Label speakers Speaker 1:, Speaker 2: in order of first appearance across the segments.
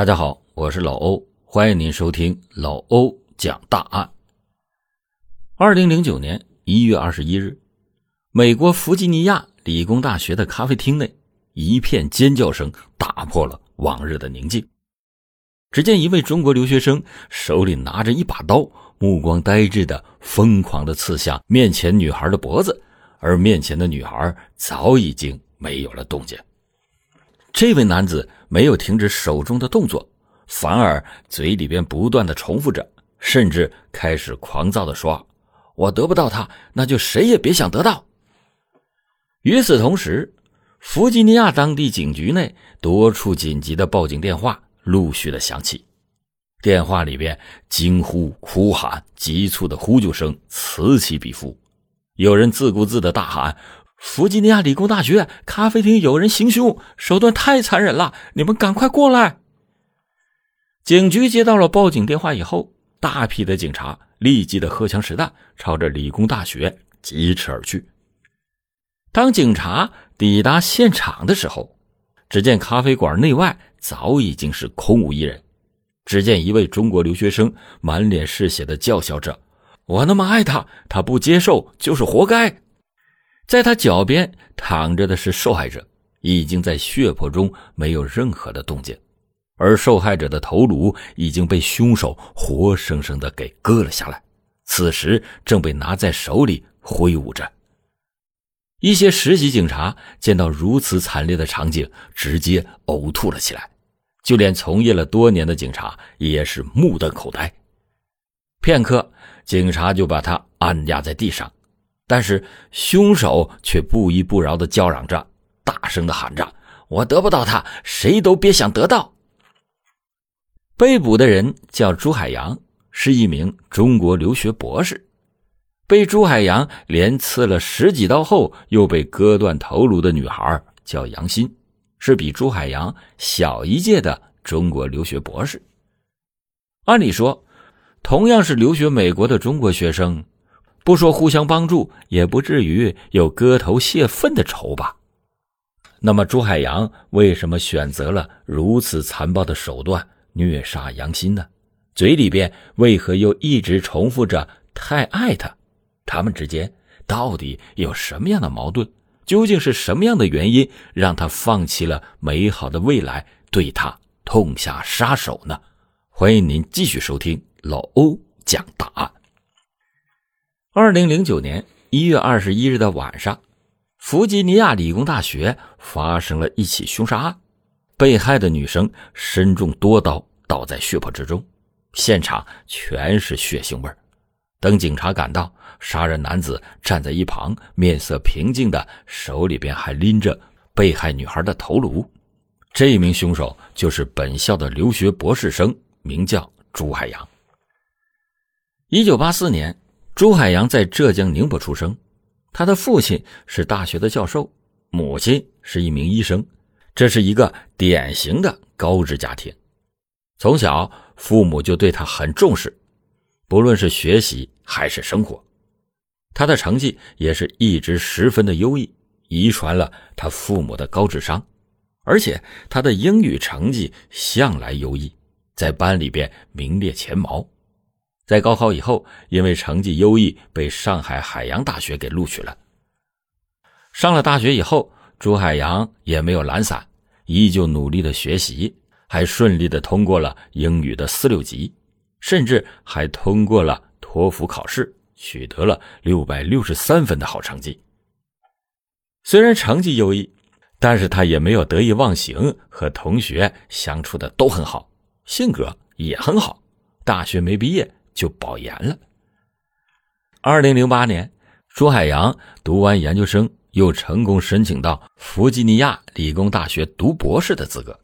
Speaker 1: 大家好，我是老欧，欢迎您收听老欧讲大案。二零零九年一月二十一日，美国弗吉尼亚理工大学的咖啡厅内，一片尖叫声打破了往日的宁静。只见一位中国留学生手里拿着一把刀，目光呆滞的疯狂的刺向面前女孩的脖子，而面前的女孩早已经没有了动静。这位男子没有停止手中的动作，反而嘴里边不断的重复着，甚至开始狂躁的说：“我得不到他，那就谁也别想得到。”与此同时，弗吉尼亚当地警局内多处紧急的报警电话陆续的响起，电话里边惊呼、哭喊、急促的呼救声此起彼伏，有人自顾自的大喊。弗吉尼亚理工大学咖啡厅有人行凶，手段太残忍了！你们赶快过来！警局接到了报警电话以后，大批的警察立即的荷枪实弹，朝着理工大学疾驰而去。当警察抵达现场的时候，只见咖啡馆内外早已经是空无一人。只见一位中国留学生满脸是血的叫嚣着：“我那么爱他，他不接受就是活该。”在他脚边躺着的是受害者，已经在血泊中没有任何的动静，而受害者的头颅已经被凶手活生生的给割了下来，此时正被拿在手里挥舞着。一些实习警察见到如此惨烈的场景，直接呕吐了起来，就连从业了多年的警察也是目瞪口呆。片刻，警察就把他按压在地上。但是凶手却不依不饶的叫嚷着，大声的喊着：“我得不到他，谁都别想得到。”被捕的人叫朱海洋，是一名中国留学博士。被朱海洋连刺了十几刀后又被割断头颅的女孩叫杨欣，是比朱海洋小一届的中国留学博士。按理说，同样是留学美国的中国学生。不说互相帮助，也不至于有割头泄愤的仇吧？那么朱海洋为什么选择了如此残暴的手段虐杀杨欣呢？嘴里边为何又一直重复着“太爱他”？他们之间到底有什么样的矛盾？究竟是什么样的原因让他放弃了美好的未来，对他痛下杀手呢？欢迎您继续收听老欧讲答案。二零零九年一月二十一日的晚上，弗吉尼亚理工大学发生了一起凶杀案，被害的女生身中多刀，倒在血泊之中，现场全是血腥味等警察赶到，杀人男子站在一旁，面色平静的，手里边还拎着被害女孩的头颅。这名凶手就是本校的留学博士生，名叫朱海洋。一九八四年。朱海洋在浙江宁波出生，他的父亲是大学的教授，母亲是一名医生，这是一个典型的高知家庭。从小，父母就对他很重视，不论是学习还是生活，他的成绩也是一直十分的优异，遗传了他父母的高智商，而且他的英语成绩向来优异，在班里边名列前茅。在高考以后，因为成绩优异，被上海海洋大学给录取了。上了大学以后，朱海洋也没有懒散，依旧努力的学习，还顺利的通过了英语的四六级，甚至还通过了托福考试，取得了六百六十三分的好成绩。虽然成绩优异，但是他也没有得意忘形，和同学相处的都很好，性格也很好。大学没毕业。就保研了。二零零八年，朱海洋读完研究生，又成功申请到弗吉尼亚理工大学读博士的资格。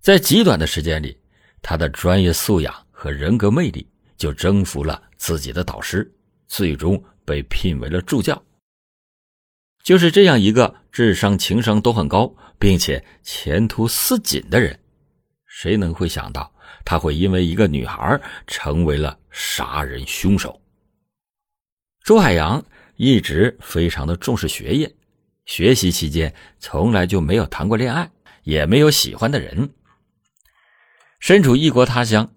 Speaker 1: 在极短的时间里，他的专业素养和人格魅力就征服了自己的导师，最终被聘为了助教。就是这样一个智商、情商都很高，并且前途似锦的人，谁能会想到？他会因为一个女孩成为了杀人凶手。朱海洋一直非常的重视学业，学习期间从来就没有谈过恋爱，也没有喜欢的人。身处异国他乡，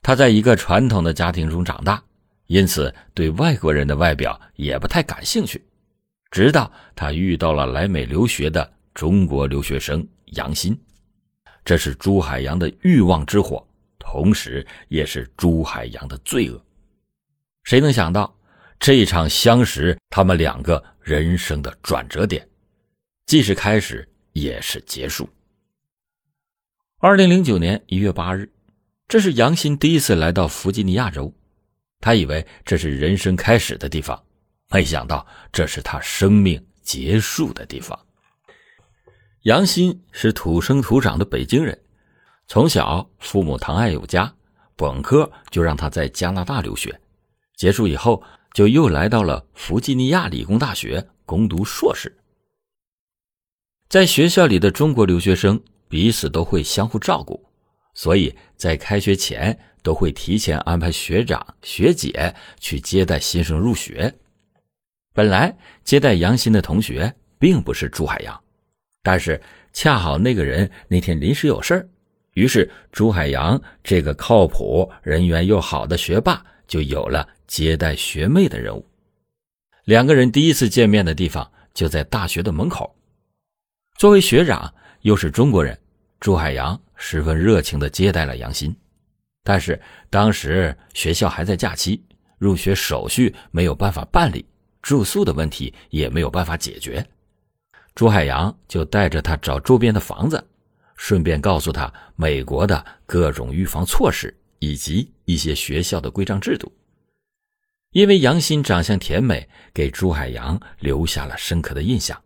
Speaker 1: 他在一个传统的家庭中长大，因此对外国人的外表也不太感兴趣。直到他遇到了来美留学的中国留学生杨鑫，这是朱海洋的欲望之火，同时也是朱海洋的罪恶。谁能想到，这一场相识，他们两个人生的转折点，既是开始，也是结束。二零零九年一月八日，这是杨鑫第一次来到弗吉尼亚州，他以为这是人生开始的地方。没想到这是他生命结束的地方。杨鑫是土生土长的北京人，从小父母疼爱有加，本科就让他在加拿大留学，结束以后就又来到了弗吉尼亚理工大学攻读硕士。在学校里的中国留学生彼此都会相互照顾，所以在开学前都会提前安排学长学姐去接待新生入学。本来接待杨鑫的同学并不是朱海洋，但是恰好那个人那天临时有事儿，于是朱海洋这个靠谱、人缘又好的学霸就有了接待学妹的任务。两个人第一次见面的地方就在大学的门口。作为学长，又是中国人，朱海洋十分热情地接待了杨鑫。但是当时学校还在假期，入学手续没有办法办理。住宿的问题也没有办法解决，朱海洋就带着他找周边的房子，顺便告诉他美国的各种预防措施以及一些学校的规章制度。因为杨鑫长相甜美，给朱海洋留下了深刻的印象。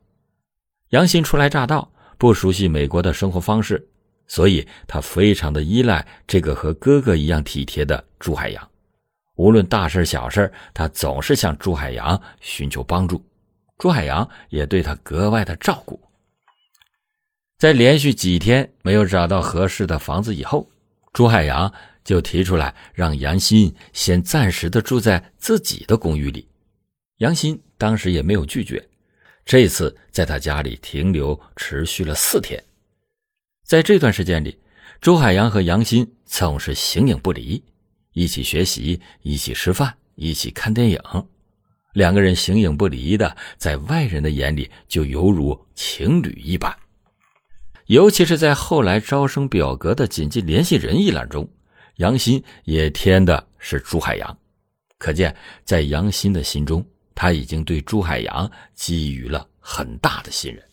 Speaker 1: 杨鑫初来乍到，不熟悉美国的生活方式，所以他非常的依赖这个和哥哥一样体贴的朱海洋。无论大事小事，他总是向朱海洋寻求帮助，朱海洋也对他格外的照顾。在连续几天没有找到合适的房子以后，朱海洋就提出来让杨鑫先暂时的住在自己的公寓里。杨鑫当时也没有拒绝，这次在他家里停留持续了四天。在这段时间里，朱海洋和杨鑫总是形影不离。一起学习，一起吃饭，一起看电影，两个人形影不离的，在外人的眼里就犹如情侣一般。尤其是在后来招生表格的紧急联系人一栏中，杨鑫也填的是朱海洋，可见在杨鑫的心中，他已经对朱海洋给予了很大的信任。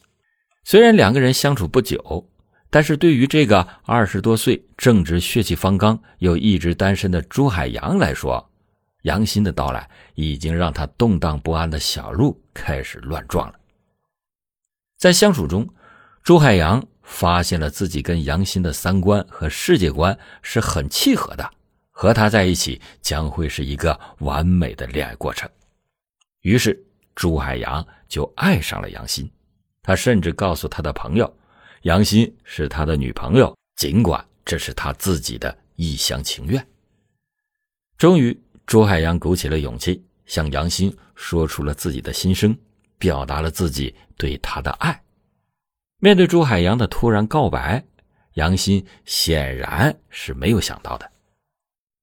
Speaker 1: 虽然两个人相处不久。但是对于这个二十多岁、正值血气方刚又一直单身的朱海洋来说，杨鑫的到来已经让他动荡不安的小鹿开始乱撞了。在相处中，朱海洋发现了自己跟杨欣的三观和世界观是很契合的，和他在一起将会是一个完美的恋爱过程。于是，朱海洋就爱上了杨欣，他甚至告诉他的朋友。杨欣是他的女朋友，尽管这是他自己的一厢情愿。终于，朱海洋鼓起了勇气，向杨欣说出了自己的心声，表达了自己对他的爱。面对朱海洋的突然告白，杨鑫显然是没有想到的。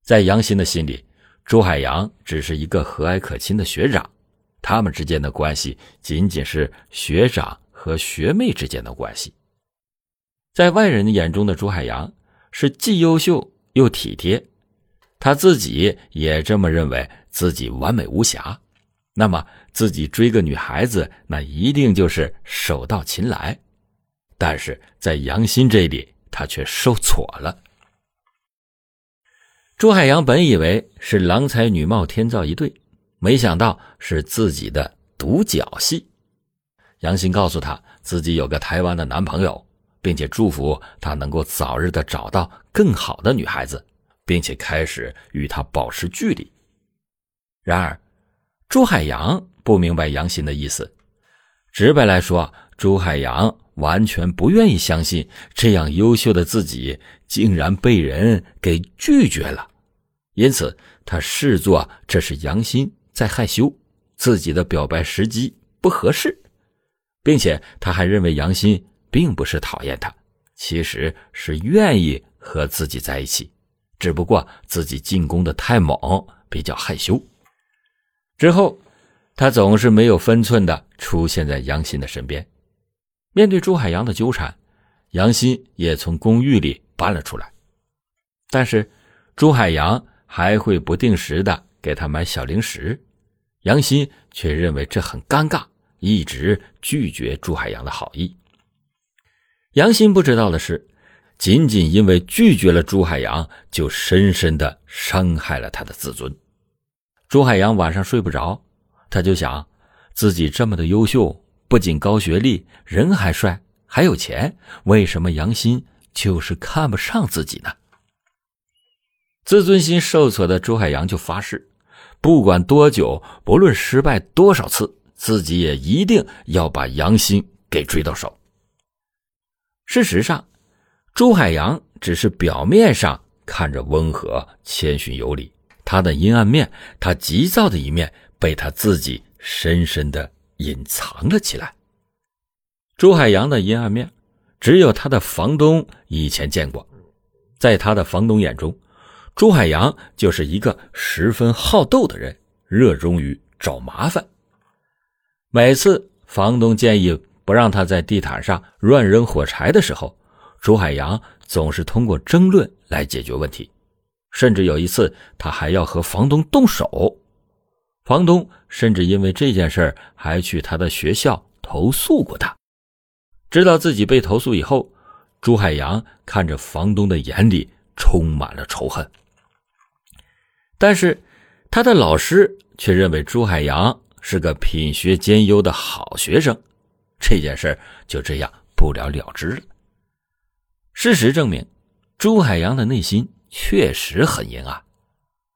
Speaker 1: 在杨鑫的心里，朱海洋只是一个和蔼可亲的学长，他们之间的关系仅仅是学长和学妹之间的关系。在外人眼中的朱海洋是既优秀又体贴，他自己也这么认为自己完美无瑕。那么自己追个女孩子，那一定就是手到擒来。但是在杨鑫这里，他却受挫了。朱海洋本以为是郎才女貌天造一对，没想到是自己的独角戏。杨鑫告诉他自己有个台湾的男朋友。并且祝福他能够早日的找到更好的女孩子，并且开始与他保持距离。然而，朱海洋不明白杨鑫的意思。直白来说，朱海洋完全不愿意相信这样优秀的自己竟然被人给拒绝了，因此他视作这是杨鑫在害羞，自己的表白时机不合适，并且他还认为杨鑫。并不是讨厌他，其实是愿意和自己在一起，只不过自己进攻的太猛，比较害羞。之后，他总是没有分寸的出现在杨鑫的身边。面对朱海洋的纠缠，杨鑫也从公寓里搬了出来。但是，朱海洋还会不定时的给他买小零食，杨鑫却认为这很尴尬，一直拒绝朱海洋的好意。杨鑫不知道的是，仅仅因为拒绝了朱海洋，就深深的伤害了他的自尊。朱海洋晚上睡不着，他就想，自己这么的优秀，不仅高学历，人还帅，还有钱，为什么杨鑫就是看不上自己呢？自尊心受挫的朱海洋就发誓，不管多久，不论失败多少次，自己也一定要把杨鑫给追到手。事实上，朱海洋只是表面上看着温和、谦逊有礼，他的阴暗面，他急躁的一面，被他自己深深的隐藏了起来。朱海洋的阴暗面，只有他的房东以前见过，在他的房东眼中。朱海洋就是一个十分好斗的人，热衷于找麻烦。每次房东建议不让他在地毯上乱扔火柴的时候，朱海洋总是通过争论来解决问题。甚至有一次，他还要和房东动手。房东甚至因为这件事还去他的学校投诉过他。知道自己被投诉以后，朱海洋看着房东的眼里充满了仇恨。但是，他的老师却认为朱海洋是个品学兼优的好学生，这件事就这样不了了之了。事实证明，朱海洋的内心确实很阴暗，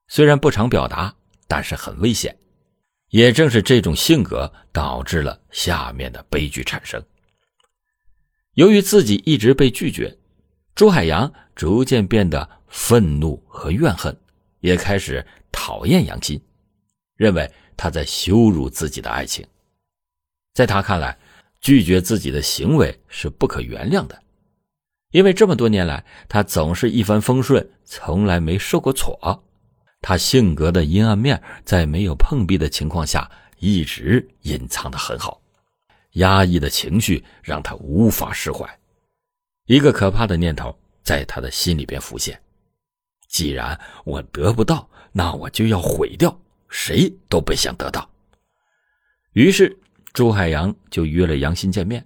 Speaker 1: 虽然不常表达，但是很危险。也正是这种性格导致了下面的悲剧产生。由于自己一直被拒绝，朱海洋逐渐变得愤怒和怨恨。也开始讨厌杨鑫，认为他在羞辱自己的爱情。在他看来，拒绝自己的行为是不可原谅的，因为这么多年来，他总是一帆风顺，从来没受过挫。他性格的阴暗面，在没有碰壁的情况下，一直隐藏的很好。压抑的情绪让他无法释怀，一个可怕的念头在他的心里边浮现。既然我得不到，那我就要毁掉，谁都别想得到。于是朱海洋就约了杨鑫见面，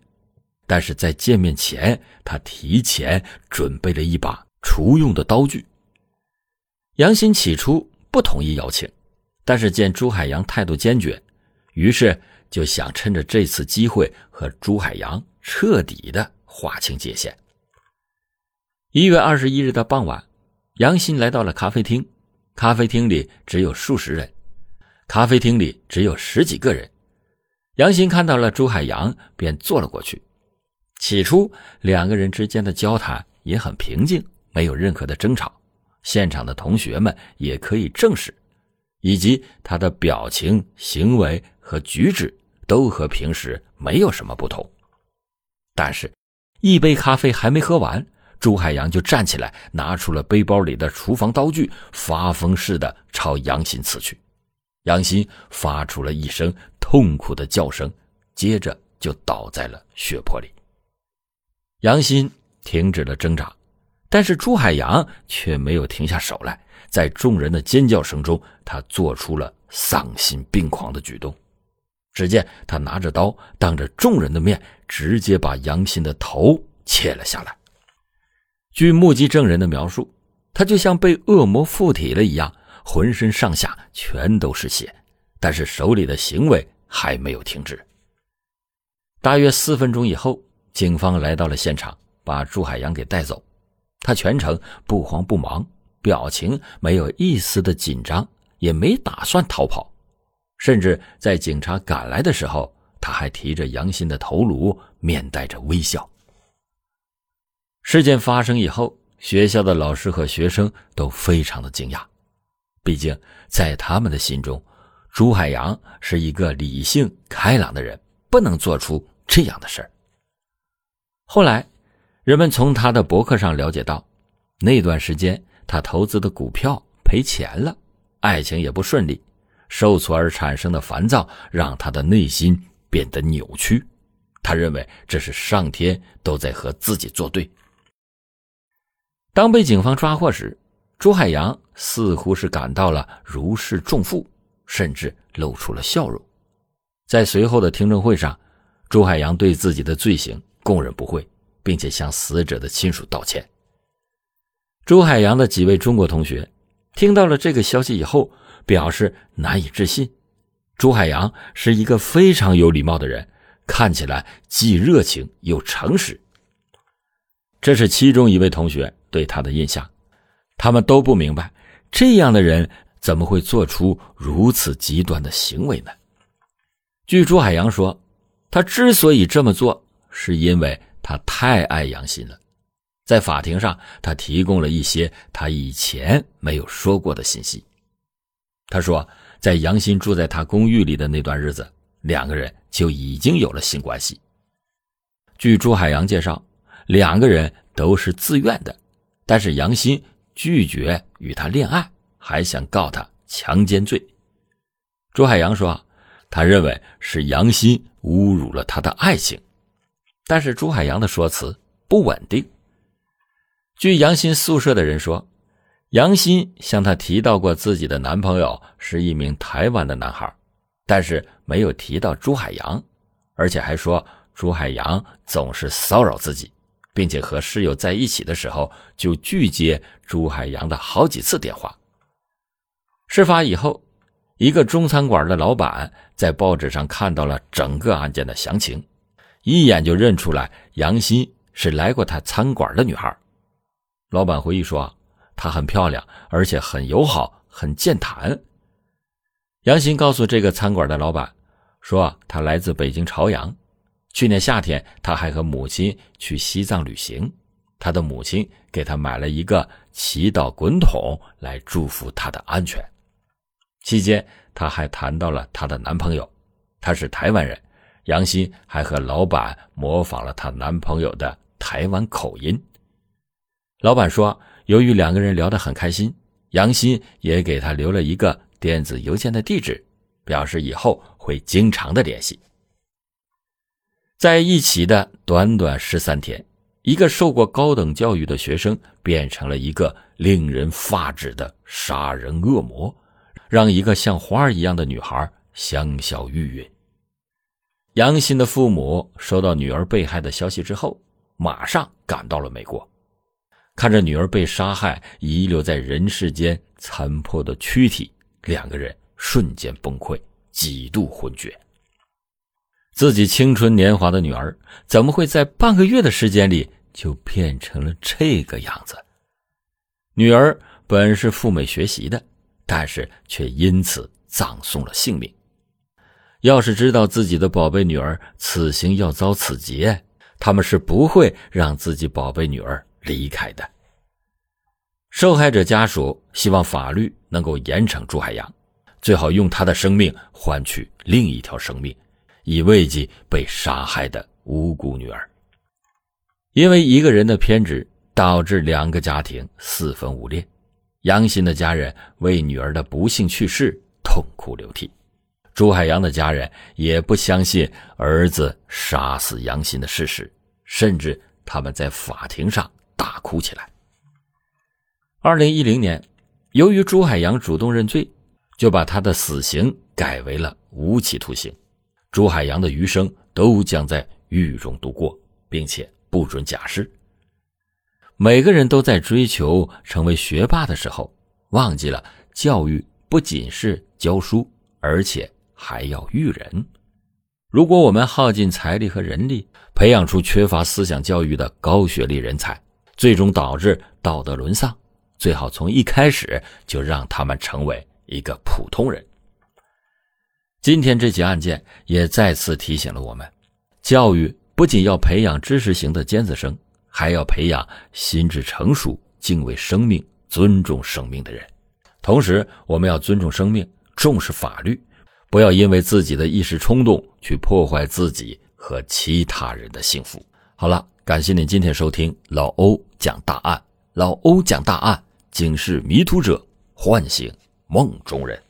Speaker 1: 但是在见面前，他提前准备了一把厨用的刀具。杨鑫起初不同意邀请，但是见朱海洋态度坚决，于是就想趁着这次机会和朱海洋彻底的划清界限。一月二十一日的傍晚。杨鑫来到了咖啡厅，咖啡厅里只有数十人，咖啡厅里只有十几个人。杨鑫看到了朱海洋，便坐了过去。起初，两个人之间的交谈也很平静，没有任何的争吵。现场的同学们也可以证实，以及他的表情、行为和举止都和平时没有什么不同。但是，一杯咖啡还没喝完。朱海洋就站起来，拿出了背包里的厨房刀具，发疯似的朝杨鑫刺去。杨鑫发出了一声痛苦的叫声，接着就倒在了血泊里。杨鑫停止了挣扎，但是朱海洋却没有停下手来，在众人的尖叫声中，他做出了丧心病狂的举动。只见他拿着刀，当着众人的面，直接把杨鑫的头切了下来。据目击证人的描述，他就像被恶魔附体了一样，浑身上下全都是血，但是手里的行为还没有停止。大约四分钟以后，警方来到了现场，把朱海洋给带走。他全程不慌不忙，表情没有一丝的紧张，也没打算逃跑，甚至在警察赶来的时候，他还提着杨鑫的头颅，面带着微笑。事件发生以后，学校的老师和学生都非常的惊讶，毕竟在他们的心中，朱海洋是一个理性开朗的人，不能做出这样的事儿。后来，人们从他的博客上了解到，那段时间他投资的股票赔钱了，爱情也不顺利，受挫而产生的烦躁让他的内心变得扭曲。他认为这是上天都在和自己作对。当被警方抓获时，朱海洋似乎是感到了如释重负，甚至露出了笑容。在随后的听证会上，朱海洋对自己的罪行供认不讳，并且向死者的亲属道歉。朱海洋的几位中国同学听到了这个消息以后，表示难以置信。朱海洋是一个非常有礼貌的人。看起来既热情又诚实，这是其中一位同学对他的印象。他们都不明白，这样的人怎么会做出如此极端的行为呢？据朱海洋说，他之所以这么做，是因为他太爱杨鑫了。在法庭上，他提供了一些他以前没有说过的信息。他说，在杨鑫住在他公寓里的那段日子。两个人就已经有了性关系。据朱海洋介绍，两个人都是自愿的，但是杨鑫拒绝与他恋爱，还想告他强奸罪。朱海洋说，他认为是杨鑫侮辱了他的爱情，但是朱海洋的说辞不稳定。据杨鑫宿舍的人说，杨鑫向他提到过自己的男朋友是一名台湾的男孩。但是没有提到朱海洋，而且还说朱海洋总是骚扰自己，并且和室友在一起的时候就拒接朱海洋的好几次电话。事发以后，一个中餐馆的老板在报纸上看到了整个案件的详情，一眼就认出来杨鑫是来过他餐馆的女孩。老板回忆说，她很漂亮，而且很友好，很健谈。杨鑫告诉这个餐馆的老板，说他来自北京朝阳，去年夏天他还和母亲去西藏旅行，他的母亲给他买了一个祈祷滚筒来祝福他的安全。期间她还谈到了她的男朋友，他是台湾人。杨鑫还和老板模仿了她男朋友的台湾口音。老板说，由于两个人聊得很开心，杨鑫也给他留了一个。电子邮件的地址，表示以后会经常的联系。在一起的短短十三天，一个受过高等教育的学生变成了一个令人发指的杀人恶魔，让一个像花儿一样的女孩香消玉殒。杨欣的父母收到女儿被害的消息之后，马上赶到了美国，看着女儿被杀害、遗留在人世间残破的躯体。两个人瞬间崩溃，几度昏厥。自己青春年华的女儿，怎么会在半个月的时间里就变成了这个样子？女儿本是赴美学习的，但是却因此葬送了性命。要是知道自己的宝贝女儿此行要遭此劫，他们是不会让自己宝贝女儿离开的。受害者家属希望法律能够严惩朱海洋，最好用他的生命换取另一条生命，以慰藉被杀害的无辜女儿。因为一个人的偏执，导致两个家庭四分五裂。杨鑫的家人为女儿的不幸去世痛哭流涕，朱海洋的家人也不相信儿子杀死杨鑫的事实，甚至他们在法庭上大哭起来。二零一零年，由于朱海洋主动认罪，就把他的死刑改为了无期徒刑。朱海洋的余生都将在狱中度过，并且不准假释。每个人都在追求成为学霸的时候，忘记了教育不仅是教书，而且还要育人。如果我们耗尽财力和人力，培养出缺乏思想教育的高学历人才，最终导致道德沦丧。最好从一开始就让他们成为一个普通人。今天这起案件也再次提醒了我们：教育不仅要培养知识型的尖子生，还要培养心智成熟、敬畏生命、尊重生命的人。同时，我们要尊重生命，重视法律，不要因为自己的一时冲动去破坏自己和其他人的幸福。好了，感谢您今天收听老欧讲大案。老欧讲大案，警示迷途者，唤醒梦中人。